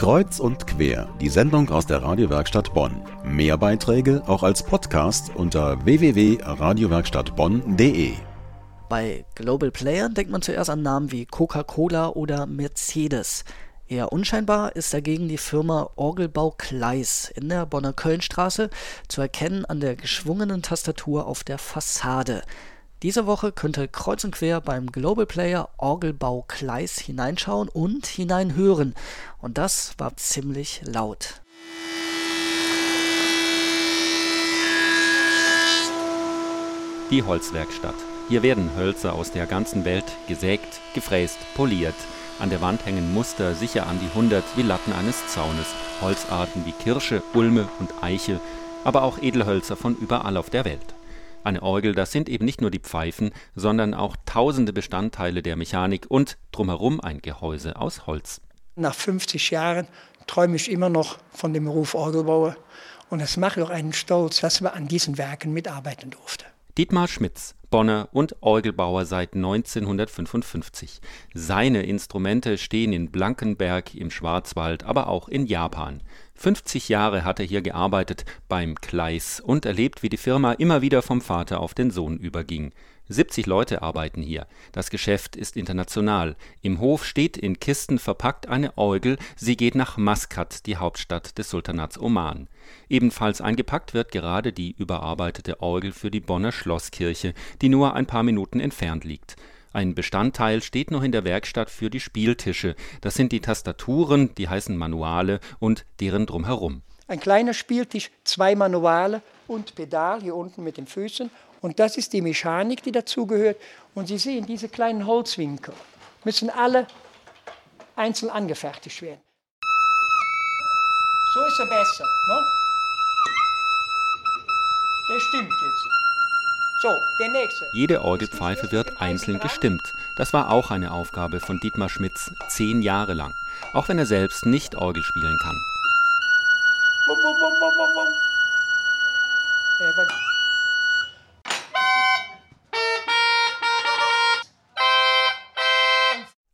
Kreuz und quer, die Sendung aus der Radiowerkstatt Bonn. Mehr Beiträge auch als Podcast unter www.radiowerkstattbonn.de. Bei Global Playern denkt man zuerst an Namen wie Coca-Cola oder Mercedes. Eher unscheinbar ist dagegen die Firma Orgelbau Kleis in der Bonner Kölnstraße, zu erkennen an der geschwungenen Tastatur auf der Fassade. Diese Woche könnte kreuz und quer beim Global Player Orgelbau Kleis hineinschauen und hineinhören. Und das war ziemlich laut. Die Holzwerkstatt. Hier werden Hölzer aus der ganzen Welt gesägt, gefräst, poliert. An der Wand hängen Muster sicher an die hundert wie Latten eines Zaunes. Holzarten wie Kirsche, Ulme und Eiche, aber auch Edelhölzer von überall auf der Welt. Eine Orgel, das sind eben nicht nur die Pfeifen, sondern auch tausende Bestandteile der Mechanik und drumherum ein Gehäuse aus Holz. Nach 50 Jahren träume ich immer noch von dem Beruf Orgelbauer und es macht auch einen stolz, dass man an diesen Werken mitarbeiten durfte. Dietmar Schmitz, Bonner und Orgelbauer seit 1955. Seine Instrumente stehen in Blankenberg im Schwarzwald, aber auch in Japan. 50 Jahre hat er hier gearbeitet beim Kleis und erlebt, wie die Firma immer wieder vom Vater auf den Sohn überging. 70 Leute arbeiten hier. Das Geschäft ist international. Im Hof steht in Kisten verpackt eine Orgel. Sie geht nach Maskat, die Hauptstadt des Sultanats Oman. Ebenfalls eingepackt wird gerade die überarbeitete Orgel für die Bonner Schlosskirche, die nur ein paar Minuten entfernt liegt. Ein Bestandteil steht noch in der Werkstatt für die Spieltische. Das sind die Tastaturen, die heißen Manuale und deren drumherum. Ein kleiner Spieltisch, zwei Manuale und Pedal hier unten mit den Füßen und das ist die Mechanik, die dazugehört. Und Sie sehen, diese kleinen Holzwinkel müssen alle einzeln angefertigt werden. So ist er besser. Ne? Der stimmt jetzt. Jede Orgelpfeife wird einzeln gestimmt. Das war auch eine Aufgabe von Dietmar Schmitz zehn Jahre lang. Auch wenn er selbst nicht Orgel spielen kann.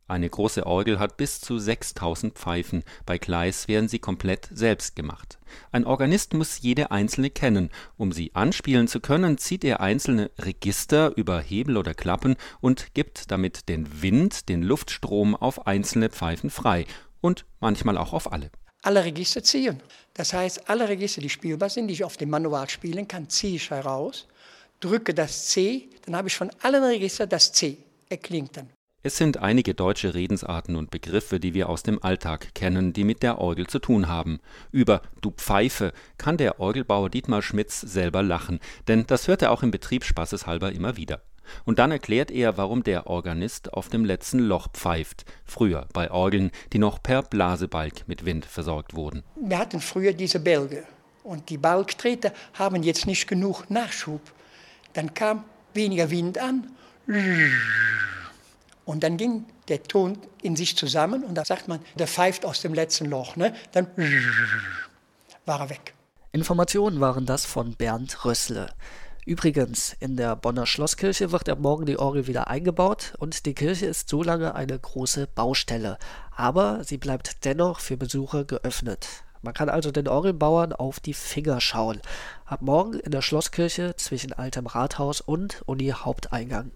Eine große Orgel hat bis zu 6000 Pfeifen, bei Kleis werden sie komplett selbst gemacht. Ein Organist muss jede einzelne kennen. Um sie anspielen zu können, zieht er einzelne Register über Hebel oder Klappen und gibt damit den Wind, den Luftstrom auf einzelne Pfeifen frei und manchmal auch auf alle. Alle Register ziehen. Das heißt, alle Register, die spielbar sind, die ich auf dem Manual spielen kann, ziehe ich heraus, drücke das C, dann habe ich von allen Registern das C. Er klingt dann. Es sind einige deutsche Redensarten und Begriffe, die wir aus dem Alltag kennen, die mit der Orgel zu tun haben. Über Du Pfeife kann der Orgelbauer Dietmar Schmitz selber lachen, denn das hört er auch im Betrieb spaßeshalber immer wieder. Und dann erklärt er, warum der Organist auf dem letzten Loch pfeift, früher bei Orgeln, die noch per Blasebalg mit Wind versorgt wurden. Wir hatten früher diese Bälge und die Balgtreter haben jetzt nicht genug Nachschub. Dann kam weniger Wind an und dann ging der Ton in sich zusammen und da sagt man, der pfeift aus dem letzten Loch. Ne? Dann war er weg. Informationen waren das von Bernd Rössle. Übrigens, in der Bonner Schlosskirche wird ab morgen die Orgel wieder eingebaut und die Kirche ist so lange eine große Baustelle. Aber sie bleibt dennoch für Besucher geöffnet. Man kann also den Orgelbauern auf die Finger schauen. Ab morgen in der Schlosskirche zwischen Altem Rathaus und Uni Haupteingang.